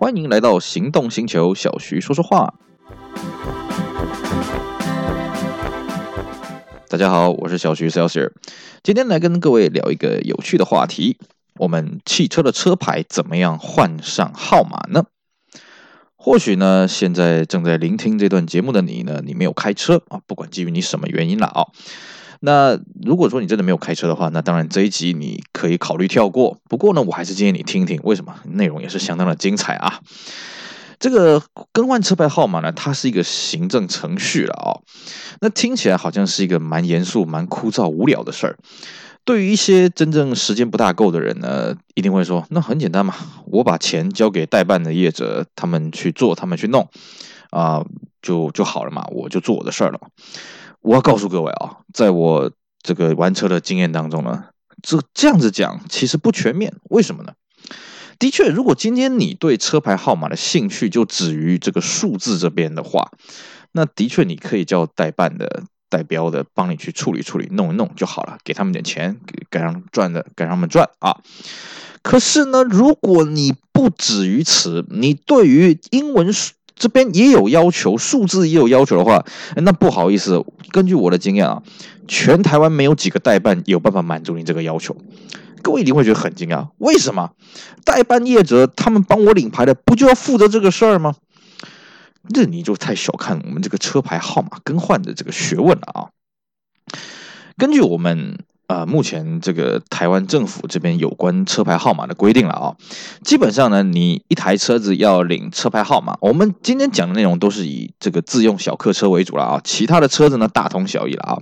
欢迎来到行动星球，小徐说说话。大家好，我是小徐 Celsius，今天来跟各位聊一个有趣的话题：我们汽车的车牌怎么样换上号码呢？或许呢，现在正在聆听这段节目的你呢，你没有开车啊，不管基于你什么原因了啊。那如果说你真的没有开车的话，那当然这一集你可以考虑跳过。不过呢，我还是建议你听听，为什么？内容也是相当的精彩啊。这个更换车牌号码呢，它是一个行政程序了啊。那听起来好像是一个蛮严肃、蛮枯燥、无聊的事儿。对于一些真正时间不大够的人呢，一定会说：那很简单嘛，我把钱交给代办的业者，他们去做，他们去弄，啊，就就好了嘛，我就做我的事儿了。我要告诉各位啊，在我这个玩车的经验当中呢，这这样子讲其实不全面。为什么呢？的确，如果今天你对车牌号码的兴趣就止于这个数字这边的话，那的确你可以叫代办的、代标的帮你去处理处理、弄一弄就好了，给他们点钱，给给他们赚的，给他们赚啊。可是呢，如果你不止于此，你对于英文这边也有要求，数字也有要求的话，那不好意思，根据我的经验啊，全台湾没有几个代办有办法满足你这个要求。各位一定会觉得很惊讶，为什么？代办业者他们帮我领牌的，不就要负责这个事儿吗？这你就太小看我们这个车牌号码更换的这个学问了啊！根据我们。啊、呃，目前这个台湾政府这边有关车牌号码的规定了啊，基本上呢，你一台车子要领车牌号码，我们今天讲的内容都是以这个自用小客车为主了啊，其他的车子呢大同小异了啊。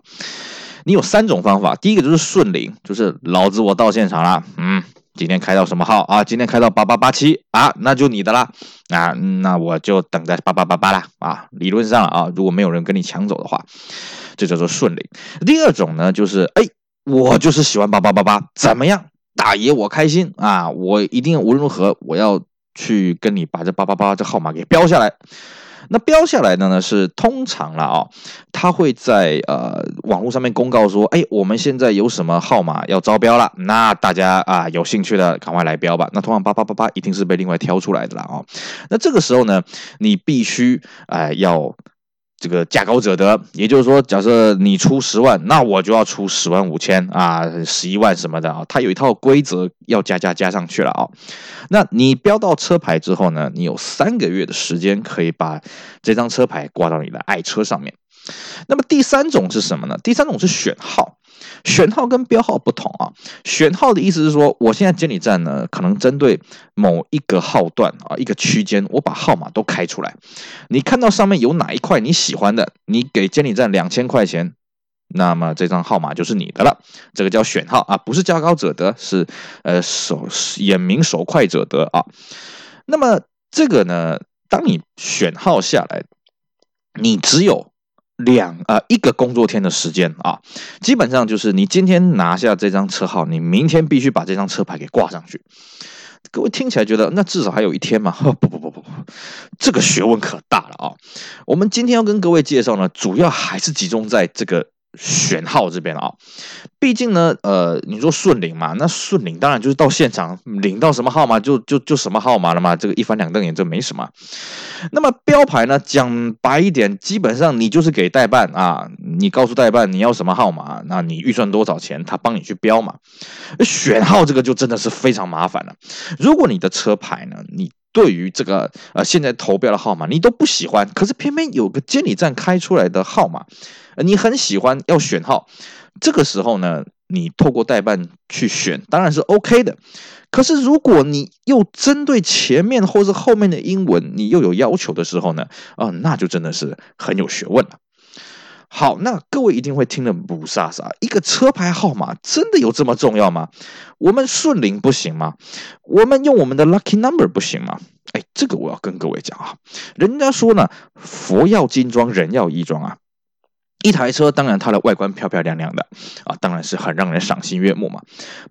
你有三种方法，第一个就是顺领，就是老子我到现场了，嗯，今天开到什么号啊？今天开到八八八七啊，那就你的啦啊，那我就等在八八八八啦啊。理论上啊，如果没有人跟你抢走的话，这叫做顺领。第二种呢，就是哎。我就是喜欢八八八八，怎么样，大爷我开心啊！我一定无论如何，我要去跟你把这八八八这号码给标下来。那标下来的呢是通常了啊，他会在呃网络上面公告说，哎，我们现在有什么号码要招标了，那大家啊有兴趣的赶快来标吧。那通常八八八八一定是被另外挑出来的了啊。那这个时候呢，你必须哎、要。这个价高者得，也就是说，假设你出十万，那我就要出十万五千啊，十一万什么的啊，它有一套规则要加加加上去了啊。那你标到车牌之后呢，你有三个月的时间可以把这张车牌挂到你的爱车上面。那么第三种是什么呢？第三种是选号。选号跟标号不同啊，选号的意思是说，我现在监理站呢，可能针对某一个号段啊，一个区间，我把号码都开出来。你看到上面有哪一块你喜欢的，你给监理站两千块钱，那么这张号码就是你的了。这个叫选号啊，不是价高者得，是呃手眼明手快者得啊。那么这个呢，当你选号下来，你只有。两啊、呃，一个工作天的时间啊，基本上就是你今天拿下这张车号，你明天必须把这张车牌给挂上去。各位听起来觉得那至少还有一天嘛？不不不不不，这个学问可大了啊！我们今天要跟各位介绍呢，主要还是集中在这个。选号这边啊，毕竟呢，呃，你说顺领嘛，那顺领当然就是到现场领到什么号码就就就什么号码了嘛，这个一翻两瞪眼这没什么。那么标牌呢，讲白一点，基本上你就是给代办啊，你告诉代办你要什么号码，那你预算多少钱，他帮你去标嘛。选号这个就真的是非常麻烦了。如果你的车牌呢，你对于这个呃现在投标的号码你都不喜欢，可是偏偏有个监理站开出来的号码。你很喜欢要选号，这个时候呢，你透过代办去选当然是 OK 的。可是如果你又针对前面或是后面的英文，你又有要求的时候呢，啊，那就真的是很有学问了。好，那各位一定会听得雾煞煞，一个车牌号码真的有这么重要吗？我们顺领不行吗？我们用我们的 lucky number 不行吗？哎，这个我要跟各位讲啊，人家说呢，佛要金装，人要衣装啊。一台车，当然它的外观漂漂亮亮的啊，当然是很让人赏心悦目嘛。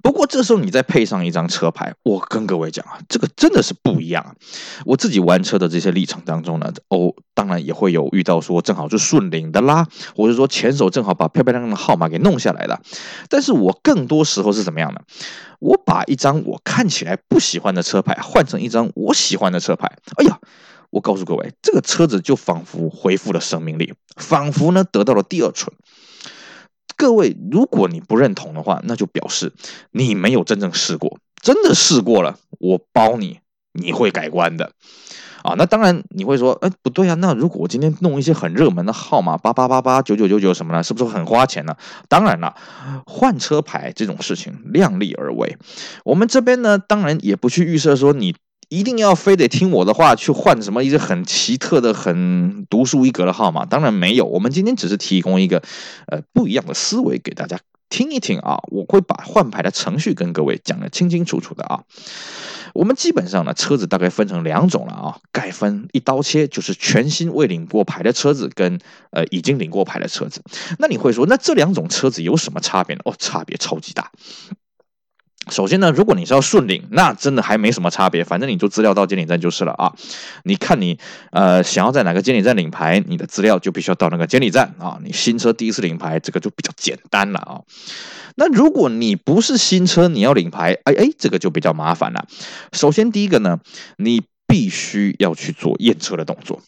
不过这时候你再配上一张车牌，我跟各位讲啊，这个真的是不一样啊。我自己玩车的这些历程当中呢，哦，当然也会有遇到说正好是顺领的啦，或者说前手正好把漂漂亮亮的号码给弄下来了。但是我更多时候是怎么样呢？我把一张我看起来不喜欢的车牌换成一张我喜欢的车牌，哎呀！我告诉各位，这个车子就仿佛恢复了生命力，仿佛呢得到了第二春。各位，如果你不认同的话，那就表示你没有真正试过。真的试过了，我包你，你会改观的。啊，那当然你会说，哎，不对啊，那如果我今天弄一些很热门的号码，八八八八九九九九什么的，是不是很花钱呢？当然了，换车牌这种事情量力而为。我们这边呢，当然也不去预设说你。一定要非得听我的话去换什么一个很奇特的、很独树一格的号码？当然没有，我们今天只是提供一个呃不一样的思维给大家听一听啊。我会把换牌的程序跟各位讲得清清楚楚的啊。我们基本上呢，车子大概分成两种了啊，概分一刀切，就是全新未领过牌的车子跟呃已经领过牌的车子。那你会说，那这两种车子有什么差别呢？哦，差别超级大。首先呢，如果你是要顺领，那真的还没什么差别，反正你就资料到监理站就是了啊。你看你呃想要在哪个监理站领牌，你的资料就必须要到那个监理站啊。你新车第一次领牌，这个就比较简单了啊。那如果你不是新车，你要领牌，哎哎，这个就比较麻烦了。首先第一个呢，你必须要去做验车的动作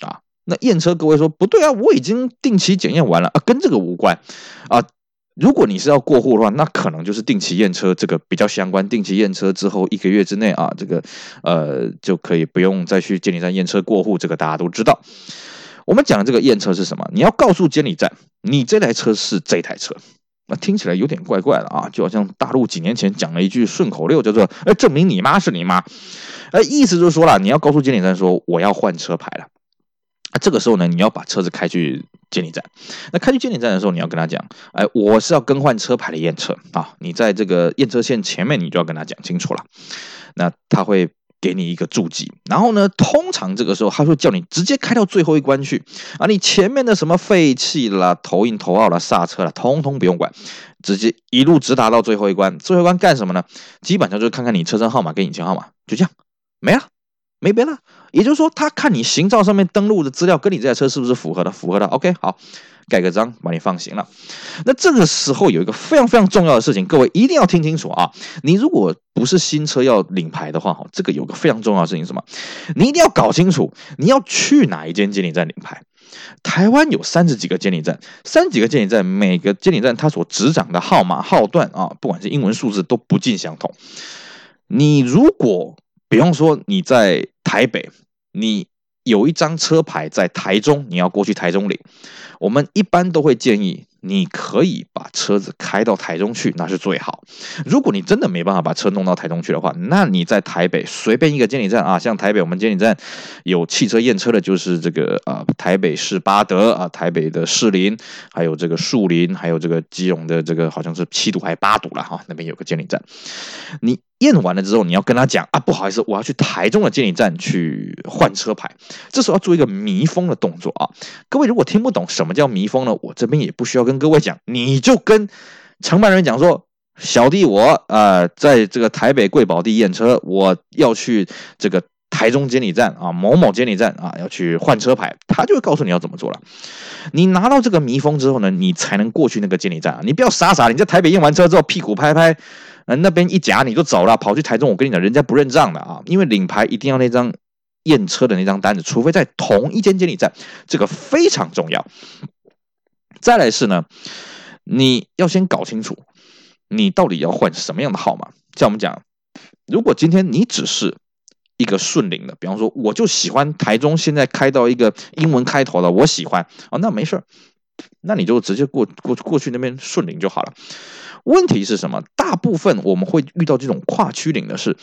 啊。那验车，各位说不对啊，我已经定期检验完了啊，跟这个无关啊。如果你是要过户的话，那可能就是定期验车，这个比较相关。定期验车之后一个月之内啊，这个呃就可以不用再去监理站验车过户，这个大家都知道。我们讲的这个验车是什么？你要告诉监理站，你这台车是这台车。那听起来有点怪怪的啊，就好像大陆几年前讲了一句顺口溜，叫做“哎，证明你妈是你妈”。哎，意思就是说了，你要告诉监理站说我要换车牌了。这个时候呢，你要把车子开去监理站。那开去监理站的时候，你要跟他讲，哎，我是要更换车牌的验车啊。你在这个验车线前面，你就要跟他讲清楚了。那他会给你一个注记，然后呢，通常这个时候他会叫你直接开到最后一关去啊。你前面的什么废气啦、头印头号啦、刹车啦，通通不用管，直接一路直达到最后一关。最后一关干什么呢？基本上就是看看你车身号码跟引擎号码，就这样，没了。没别的，也就是说，他看你行照上面登录的资料跟你这台车是不是符合的？符合的，OK，好，盖个章，把你放行了。那这个时候有一个非常非常重要的事情，各位一定要听清楚啊！你如果不是新车要领牌的话，哈，这个有个非常重要的事情什么？你一定要搞清楚你要去哪一间监理站领牌。台湾有三十几个监理站，三十几个监理站，每个监理站它所执掌的号码号段啊，不管是英文数字都不尽相同。你如果比方说你在台北，你有一张车牌在台中，你要过去台中领，我们一般都会建议。你可以把车子开到台中去，那是最好。如果你真的没办法把车弄到台中去的话，那你在台北随便一个监理站啊，像台北我们监理站有汽车验车的，就是这个啊，台北市八德啊，台北的士林，还有这个树林，还有这个基隆的这个好像是七堵还八堵了哈，那边有个监理站，你。验完了之后，你要跟他讲啊，不好意思，我要去台中的监理站去换车牌。这时候要做一个迷风的动作啊。各位如果听不懂什么叫迷风呢，我这边也不需要跟各位讲，你就跟承办人讲说，小弟我呃，在这个台北贵宝地验车，我要去这个台中监理站啊，某某监理站啊，要去换车牌，他就会告诉你要怎么做了。你拿到这个密封之后呢，你才能过去那个监理站啊。你不要傻傻，你在台北验完车之后屁股拍拍。那边一夹你就走了，跑去台中。我跟你讲，人家不认账的啊，因为领牌一定要那张验车的那张单子，除非在同一间监理站，这个非常重要。再来是呢，你要先搞清楚你到底要换什么样的号码。像我们讲，如果今天你只是一个顺领的，比方说我就喜欢台中现在开到一个英文开头的，我喜欢啊，那没事，那你就直接过过过去那边顺领就好了。问题是什么？大部分我们会遇到这种跨区领的是，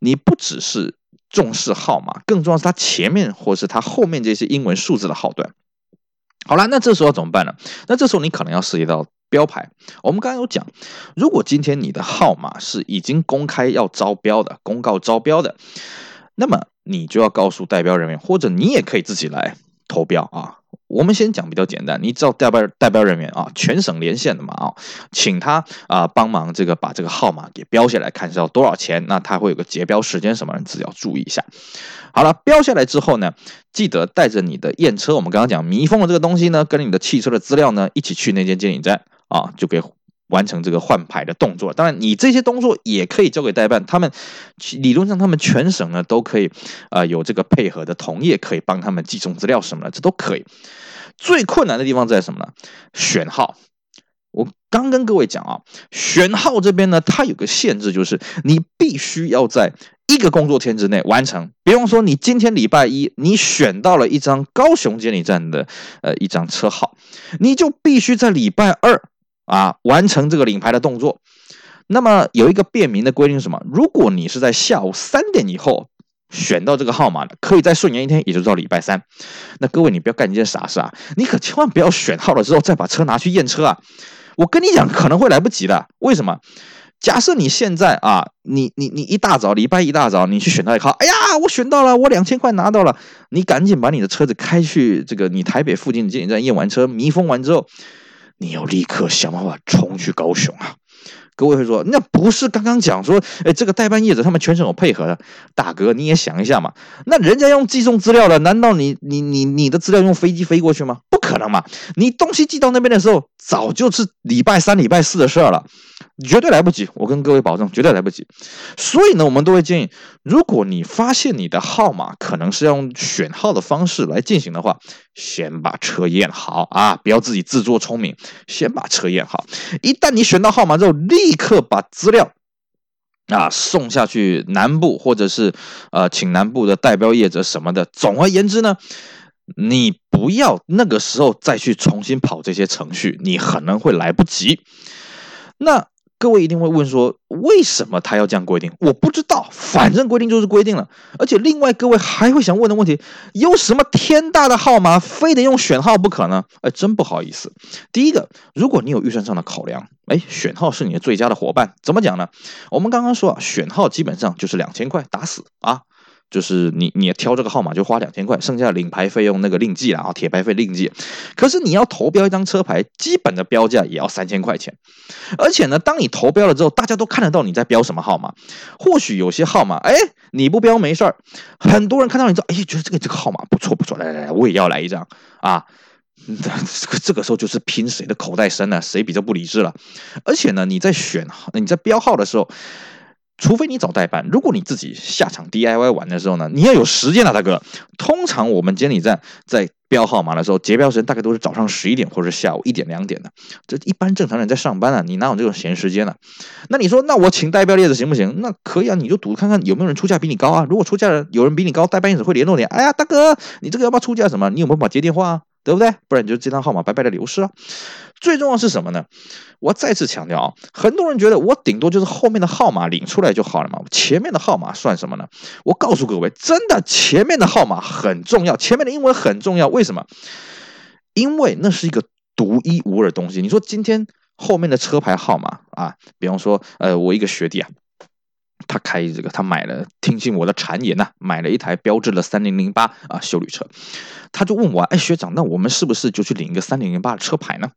你不只是重视号码，更重要是它前面或是它后面这些英文数字的号段。好了，那这时候怎么办呢？那这时候你可能要涉及到标牌。我们刚刚有讲，如果今天你的号码是已经公开要招标的，公告招标的，那么你就要告诉代标人员，或者你也可以自己来投标啊。我们先讲比较简单，你找代表代表人员啊，全省连线的嘛啊，请他啊帮忙这个把这个号码给标下来，看是要多少钱。那他会有个结标时间什么，你自己要注意一下。好了，标下来之后呢，记得带着你的验车，我们刚刚讲密封的这个东西呢，跟你的汽车的资料呢一起去那间监理站啊，就可以。完成这个换牌的动作，当然你这些动作也可以交给代办，他们理论上他们全省呢都可以，啊、呃、有这个配合的同业可以帮他们寄送资料什么的，这都可以。最困难的地方在什么呢？选号。我刚跟各位讲啊，选号这边呢，它有个限制，就是你必须要在一个工作天之内完成。比方说，你今天礼拜一，你选到了一张高雄监理站的呃一张车号，你就必须在礼拜二。啊，完成这个领牌的动作。那么有一个便民的规定是什么？如果你是在下午三点以后选到这个号码的，可以再顺延一天，也就到礼拜三。那各位，你不要干一件傻事啊！你可千万不要选号了之后再把车拿去验车啊！我跟你讲，可能会来不及的。为什么？假设你现在啊，你你你一大早礼拜一大早你去选到一号，哎呀，我选到了，我两千块拿到了，你赶紧把你的车子开去这个你台北附近的监理站验完车，密封完之后。你要立刻想办法冲去高雄啊！各位会说，那不是刚刚讲说，哎，这个代办业者他们全程有配合的，大哥你也想一下嘛，那人家用寄送资料的，难道你你你你的资料用飞机飞过去吗？可能嘛！你东西寄到那边的时候，早就是礼拜三、礼拜四的事儿了。绝对来不及，我跟各位保证，绝对来不及。所以呢，我们都会建议，如果你发现你的号码可能是要用选号的方式来进行的话，先把车验好啊，不要自己自作聪明，先把车验好。一旦你选到号码之后，立刻把资料啊送下去南部，或者是呃请南部的代标业者什么的。总而言之呢，你不要那个时候再去重新跑这些程序，你可能会来不及。那。各位一定会问说，为什么他要这样规定？我不知道，反正规定就是规定了。而且另外，各位还会想问的问题，有什么天大的号码非得用选号不可呢？哎，真不好意思。第一个，如果你有预算上的考量，哎，选号是你的最佳的伙伴。怎么讲呢？我们刚刚说啊，选号基本上就是两千块打死啊。就是你，你挑这个号码就花两千块，剩下领牌费用那个另计了啊，铁牌费另计。可是你要投标一张车牌，基本的标价也要三千块钱。而且呢，当你投标了之后，大家都看得到你在标什么号码。或许有些号码，哎，你不标没事儿，很多人看到你之后，哎，觉得这个这个号码不错不错，来来来，我也要来一张啊。这个这个时候就是拼谁的口袋深了，谁比较不理智了。而且呢，你在选你在标号的时候。除非你找代办，如果你自己下场 DIY 玩的时候呢，你要有时间啊，大哥。通常我们监理站在标号码的时候，结标时间大概都是早上十一点或者下午一点两点的。这一般正常人在上班啊，你哪有这种闲时间呢？那你说，那我请代标业者行不行？那可以啊，你就赌看看有没有人出价比你高啊。如果出价人有人比你高，代办业者会联络你。哎呀，大哥，你这个要不要出价什么？你有没有办法接电话啊？对不对？不然你就这张号码白白的流失了。最重要是什么呢？我再次强调啊，很多人觉得我顶多就是后面的号码领出来就好了嘛，前面的号码算什么呢？我告诉各位，真的前面的号码很重要，前面的英文很重要。为什么？因为那是一个独一无二的东西。你说今天后面的车牌号码啊，比方说，呃，我一个学弟啊。他开这个，他买了，听信我的谗言呐、买了一台标致的三零零八啊修旅车，他就问我，哎，学长，那我们是不是就去领一个三零零八的车牌呢？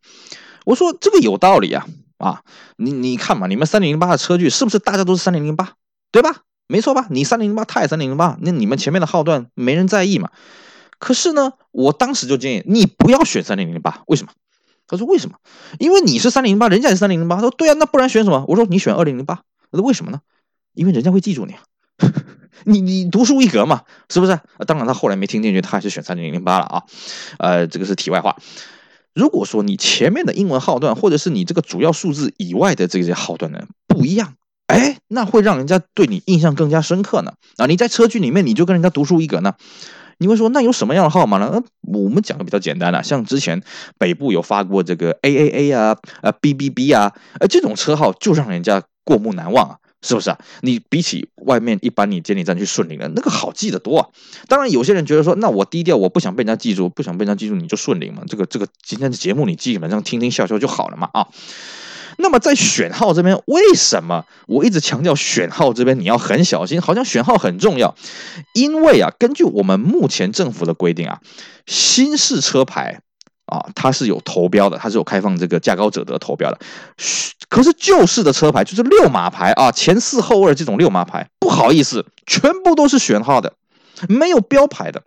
我说这个有道理啊，啊，你你看嘛，你们三零零八的车距是不是大家都是三零零八，对吧？没错吧？你三零零八，他也三零零八，那你们前面的号段没人在意嘛？可是呢，我当时就建议你不要选三零零八，为什么？他说为什么？因为你是三零零八，人家也是三零零八。他说对啊，那不然选什么？我说你选二零零八。他说为什么呢？因为人家会记住你啊，你你独树一格嘛，是不是？当然他后来没听进去，他还是选三零零八了啊。呃，这个是题外话。如果说你前面的英文号段，或者是你这个主要数字以外的这些号段呢不一样，哎，那会让人家对你印象更加深刻呢。啊，你在车距里面你就跟人家独树一格呢？你会说那有什么样的号码呢？呃，我们讲的比较简单了，像之前北部有发过这个 AAA 啊、呃 BBB 啊，呃这种车号就让人家过目难忘啊。是不是啊？你比起外面一般你监理站去顺领的那个好记得多啊。当然，有些人觉得说，那我低调，我不想被人家记住，不想被人家记住，你就顺领嘛。这个这个今天的节目你基本上听听笑笑就好了嘛啊。那么在选号这边，为什么我一直强调选号这边你要很小心？好像选号很重要，因为啊，根据我们目前政府的规定啊，新式车牌啊，它是有投标的，它是有开放这个价高者得投标的。可是旧式的车牌就是六码牌啊，前四后二这种六码牌，不好意思，全部都是选号的，没有标牌的。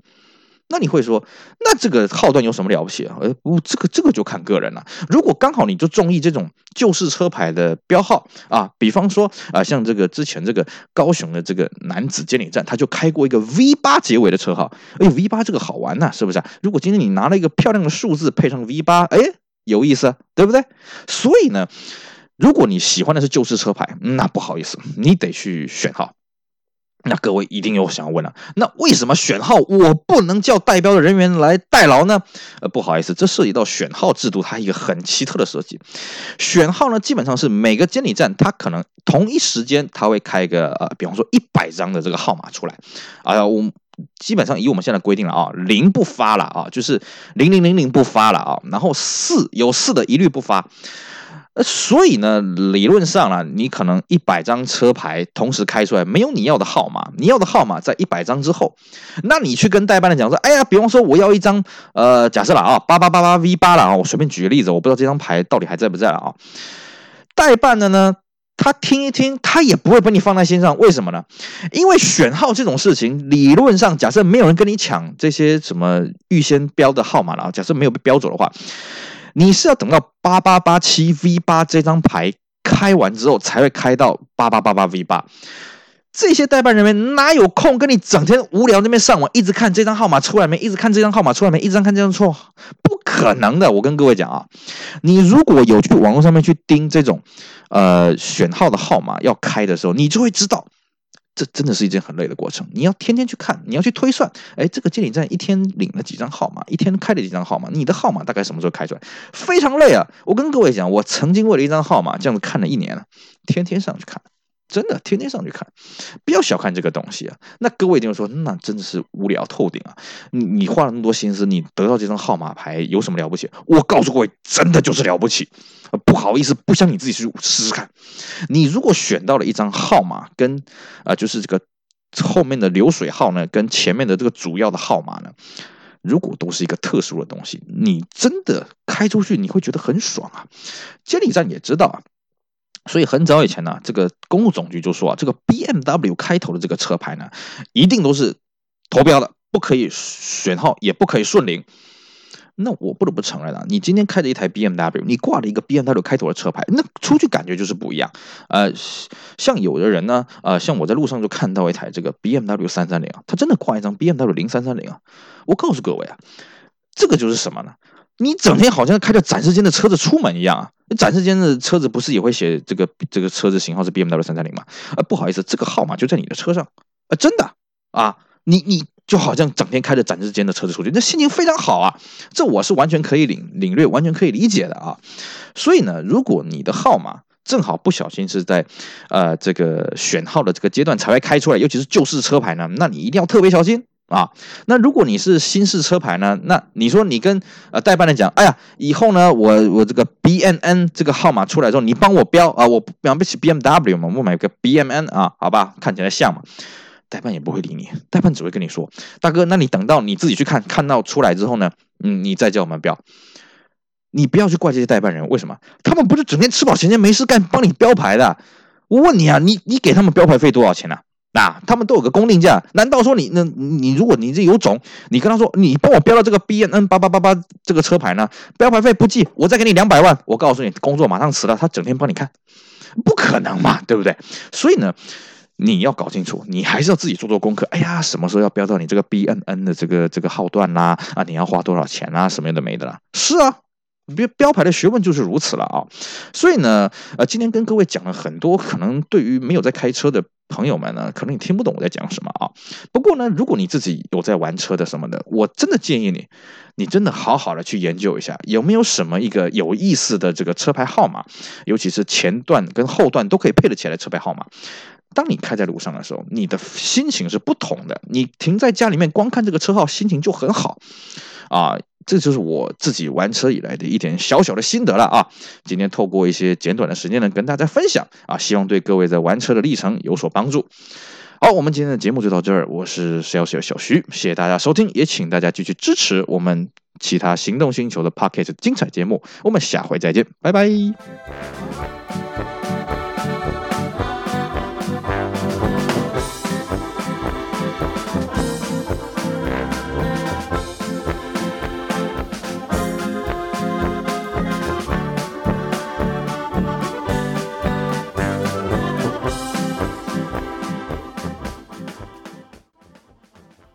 那你会说，那这个号段有什么了不起啊？呃，不，这个这个就看个人了。如果刚好你就中意这种旧式车牌的标号啊，比方说啊，像这个之前这个高雄的这个男子监理站，他就开过一个 V 八结尾的车号。哎，V 八这个好玩呐，是不是啊？如果今天你拿了一个漂亮的数字配上 V 八，哎，有意思，对不对？所以呢，如果你喜欢的是旧式车牌，那不好意思，你得去选号。那各位一定又想问了，那为什么选号我不能叫代标的人员来代劳呢？呃，不好意思，这涉及到选号制度，它一个很奇特的设计。选号呢，基本上是每个监理站，它可能同一时间，它会开一个呃，比方说一百张的这个号码出来。哎、呃，我基本上以我们现在规定了啊，零不发了啊，就是零零零零不发了啊，然后四有四的一律不发。呃，所以呢，理论上啊，你可能一百张车牌同时开出来，没有你要的号码，你要的号码在一百张之后，那你去跟代办的讲说，哎呀，比方说我要一张，呃，假设了啊，八八八八 V 八了啊，我随便举个例子，我不知道这张牌到底还在不在了啊。代办的呢，他听一听，他也不会把你放在心上，为什么呢？因为选号这种事情，理论上假设没有人跟你抢这些什么预先标的号码了啊，假设没有被标走的话。你是要等到八八八七 V 八这张牌开完之后，才会开到八八八八 V 八。这些代办人员哪有空跟你整天无聊那边上网，一直看这张号码出来没？一直看这张号码出来没？一直看这张错，不可能的。我跟各位讲啊，你如果有去网络上面去盯这种呃选号的号码要开的时候，你就会知道。这真的是一件很累的过程，你要天天去看，你要去推算，哎，这个监理站一天领了几张号码，一天开了几张号码，你的号码大概什么时候开出来？非常累啊！我跟各位讲，我曾经为了一张号码这样子看了一年了，天天上去看。真的天天上去看，不要小看这个东西啊！那各位一定会说，那真的是无聊透顶啊！你你花了那么多心思，你得到这张号码牌有什么了不起？我告诉各位，真的就是了不起！不好意思，不相你自己去试试看。你如果选到了一张号码，跟啊、就是这个后面的流水号呢，跟前面的这个主要的号码呢，如果都是一个特殊的东西，你真的开出去你会觉得很爽啊！监理站也知道啊。所以很早以前呢，这个公路总局就说啊，这个 BMW 开头的这个车牌呢，一定都是投标的，不可以选号，也不可以顺领。那我不得不承认啊，你今天开着一台 BMW，你挂了一个 BMW 开头的车牌，那出去感觉就是不一样。呃，像有的人呢，呃，像我在路上就看到一台这个 BMW 三三零啊，他真的挂一张 BMW 零三三零啊。我告诉各位啊，这个就是什么呢？你整天好像开着展示间的车子出门一样啊！展示间的车子不是也会写这个这个车子型号是 BMW 三三零吗？啊，不好意思，这个号码就在你的车上啊！真的啊，你你就好像整天开着展示间的车子出去，那心情非常好啊！这我是完全可以领领略，完全可以理解的啊！所以呢，如果你的号码正好不小心是在呃这个选号的这个阶段才会开出来，尤其是旧式车牌呢，那你一定要特别小心。啊，那如果你是新式车牌呢？那你说你跟呃代办的讲，哎呀，以后呢，我我这个 B M N 这个号码出来之后，你帮我标啊，我买不起 B M W 嘛，我买个 B M N 啊，好吧，看起来像嘛，代办也不会理你，代办只会跟你说，大哥，那你等到你自己去看看到出来之后呢，嗯，你再叫我们标，你不要去怪这些代办人，为什么？他们不是整天吃饱闲闲没事干帮你标牌的？我问你啊，你你给他们标牌费多少钱呢、那、他们都有个公定价，难道说你那，你如果你这有种，你跟他说，你帮我标了这个 B N N 八八八八这个车牌呢，标牌费不计，我再给你两百万，我告诉你，工作马上辞了，他整天帮你看，不可能嘛，对不对？所以呢，你要搞清楚，你还是要自己做做功课。哎呀，什么时候要标到你这个 B N N 的这个这个号段啦？啊，你要花多少钱啦？什么样的没的啦？是啊。标标牌的学问就是如此了啊，所以呢，呃，今天跟各位讲了很多，可能对于没有在开车的朋友们呢，可能你听不懂我在讲什么啊。不过呢，如果你自己有在玩车的什么的，我真的建议你，你真的好好的去研究一下，有没有什么一个有意思的这个车牌号码，尤其是前段跟后段都可以配得起来的车牌号码。当你开在路上的时候，你的心情是不同的。你停在家里面光看这个车号，心情就很好啊。这就是我自己玩车以来的一点小小的心得了啊。今天透过一些简短的时间呢，跟大家分享啊，希望对各位在玩车的历程有所帮助。好，我们今天的节目就到这儿，我是小小的小徐，谢谢大家收听，也请大家继续支持我们其他行动星球的 Pocket 精彩节目，我们下回再见，拜拜。